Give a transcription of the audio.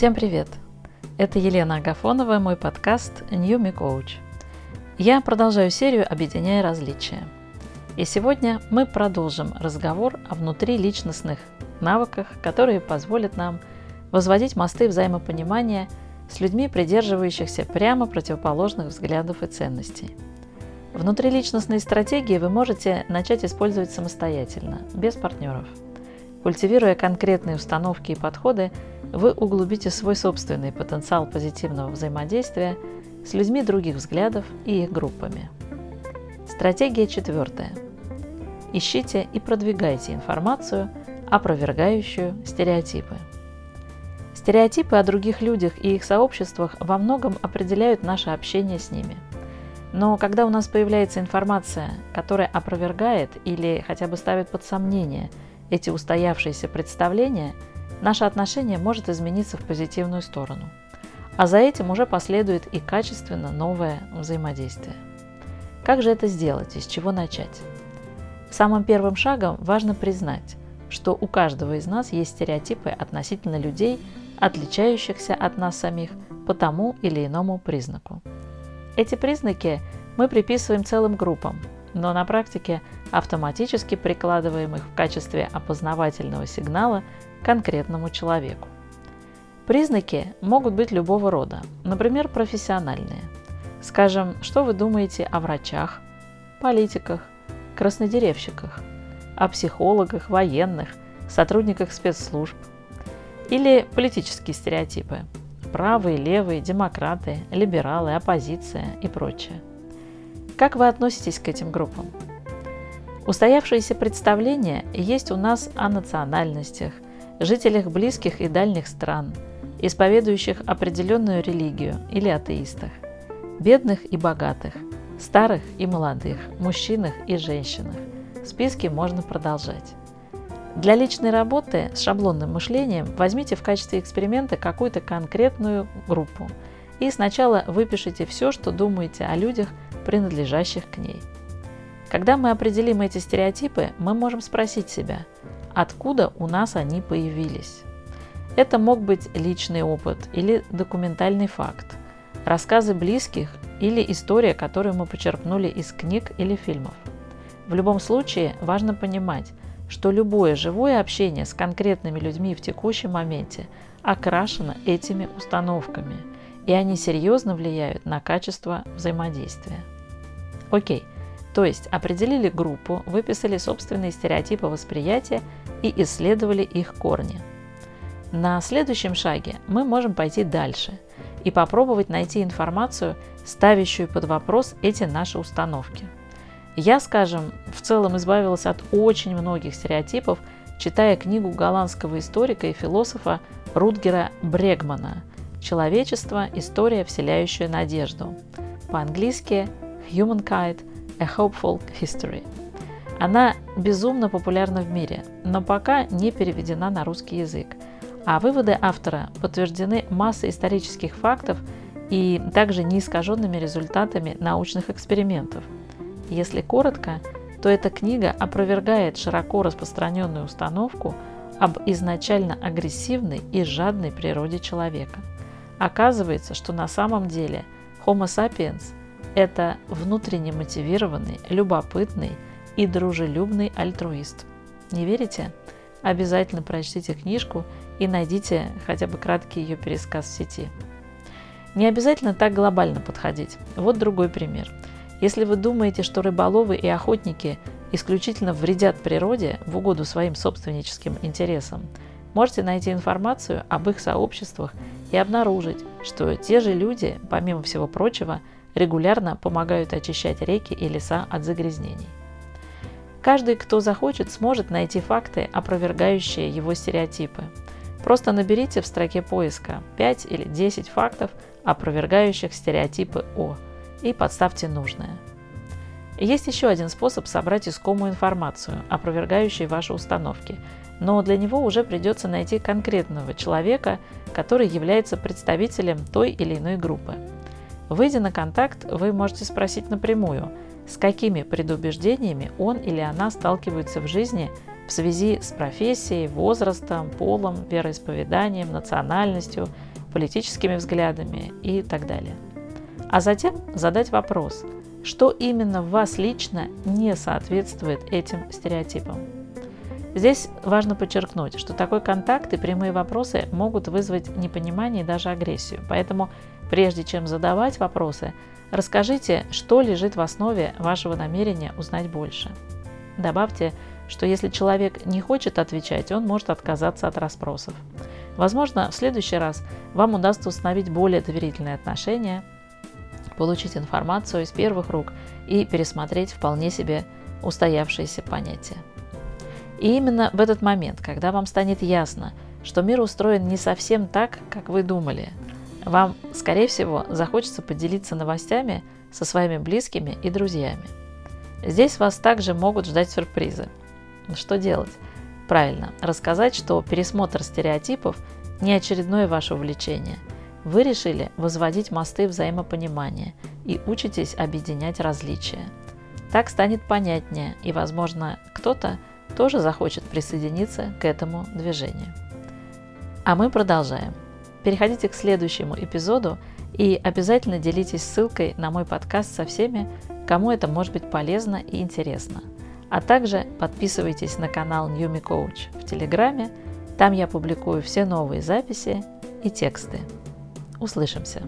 Всем привет! Это Елена Агафонова, мой подкаст New Me Coach. Я продолжаю серию «Объединяя различия». И сегодня мы продолжим разговор о внутриличностных навыках, которые позволят нам возводить мосты взаимопонимания с людьми, придерживающихся прямо противоположных взглядов и ценностей. Внутриличностные стратегии вы можете начать использовать самостоятельно, без партнеров. Культивируя конкретные установки и подходы, вы углубите свой собственный потенциал позитивного взаимодействия с людьми других взглядов и их группами. Стратегия четвертая. Ищите и продвигайте информацию, опровергающую стереотипы. Стереотипы о других людях и их сообществах во многом определяют наше общение с ними. Но когда у нас появляется информация, которая опровергает или хотя бы ставит под сомнение эти устоявшиеся представления – наше отношение может измениться в позитивную сторону. А за этим уже последует и качественно новое взаимодействие. Как же это сделать и с чего начать? Самым первым шагом важно признать, что у каждого из нас есть стереотипы относительно людей, отличающихся от нас самих по тому или иному признаку. Эти признаки мы приписываем целым группам, но на практике автоматически прикладываем их в качестве опознавательного сигнала конкретному человеку. Признаки могут быть любого рода, например, профессиональные. Скажем, что вы думаете о врачах, политиках, краснодеревщиках, о психологах, военных, сотрудниках спецслужб. Или политические стереотипы – правые, левые, демократы, либералы, оппозиция и прочее. Как вы относитесь к этим группам? Устоявшиеся представления есть у нас о национальностях – жителях близких и дальних стран, исповедующих определенную религию или атеистах, бедных и богатых, старых и молодых, мужчинах и женщинах. Списки можно продолжать. Для личной работы с шаблонным мышлением возьмите в качестве эксперимента какую-то конкретную группу и сначала выпишите все, что думаете о людях, принадлежащих к ней. Когда мы определим эти стереотипы, мы можем спросить себя – откуда у нас они появились. Это мог быть личный опыт или документальный факт, рассказы близких или история, которую мы почерпнули из книг или фильмов. В любом случае важно понимать, что любое живое общение с конкретными людьми в текущем моменте окрашено этими установками, и они серьезно влияют на качество взаимодействия. Окей, то есть определили группу, выписали собственные стереотипы восприятия и исследовали их корни. На следующем шаге мы можем пойти дальше и попробовать найти информацию, ставящую под вопрос эти наши установки. Я, скажем, в целом избавилась от очень многих стереотипов, читая книгу голландского историка и философа Рутгера Брегмана «Человечество. История, вселяющая надежду». По-английски «Humankind. A Hopeful History». Она безумно популярна в мире, но пока не переведена на русский язык. А выводы автора подтверждены массой исторических фактов и также неискаженными результатами научных экспериментов. Если коротко, то эта книга опровергает широко распространенную установку об изначально агрессивной и жадной природе человека. Оказывается, что на самом деле Homo sapiens – это внутренне мотивированный, любопытный, и дружелюбный альтруист. Не верите? Обязательно прочтите книжку и найдите хотя бы краткий ее пересказ в сети. Не обязательно так глобально подходить. Вот другой пример. Если вы думаете, что рыболовы и охотники исключительно вредят природе в угоду своим собственническим интересам, можете найти информацию об их сообществах и обнаружить, что те же люди, помимо всего прочего, регулярно помогают очищать реки и леса от загрязнений. Каждый, кто захочет, сможет найти факты, опровергающие его стереотипы. Просто наберите в строке поиска 5 или 10 фактов, опровергающих стереотипы О, и подставьте нужное. Есть еще один способ собрать искомую информацию, опровергающую ваши установки, но для него уже придется найти конкретного человека, который является представителем той или иной группы. Выйдя на контакт, вы можете спросить напрямую – с какими предубеждениями он или она сталкиваются в жизни в связи с профессией, возрастом, полом, вероисповеданием, национальностью, политическими взглядами и так далее. А затем задать вопрос, что именно в вас лично не соответствует этим стереотипам. Здесь важно подчеркнуть, что такой контакт и прямые вопросы могут вызвать непонимание и даже агрессию. Поэтому прежде чем задавать вопросы, расскажите, что лежит в основе вашего намерения узнать больше. Добавьте, что если человек не хочет отвечать, он может отказаться от расспросов. Возможно, в следующий раз вам удастся установить более доверительные отношения, получить информацию из первых рук и пересмотреть вполне себе устоявшиеся понятия. И именно в этот момент, когда вам станет ясно, что мир устроен не совсем так, как вы думали, вам, скорее всего, захочется поделиться новостями со своими близкими и друзьями. Здесь вас также могут ждать сюрпризы. Что делать? Правильно, рассказать, что пересмотр стереотипов не очередное ваше увлечение. Вы решили возводить мосты взаимопонимания и учитесь объединять различия. Так станет понятнее, и, возможно, кто-то – тоже захочет присоединиться к этому движению. А мы продолжаем. Переходите к следующему эпизоду и обязательно делитесь ссылкой на мой подкаст со всеми, кому это может быть полезно и интересно. А также подписывайтесь на канал New Me Coach в Телеграме, там я публикую все новые записи и тексты. Услышимся!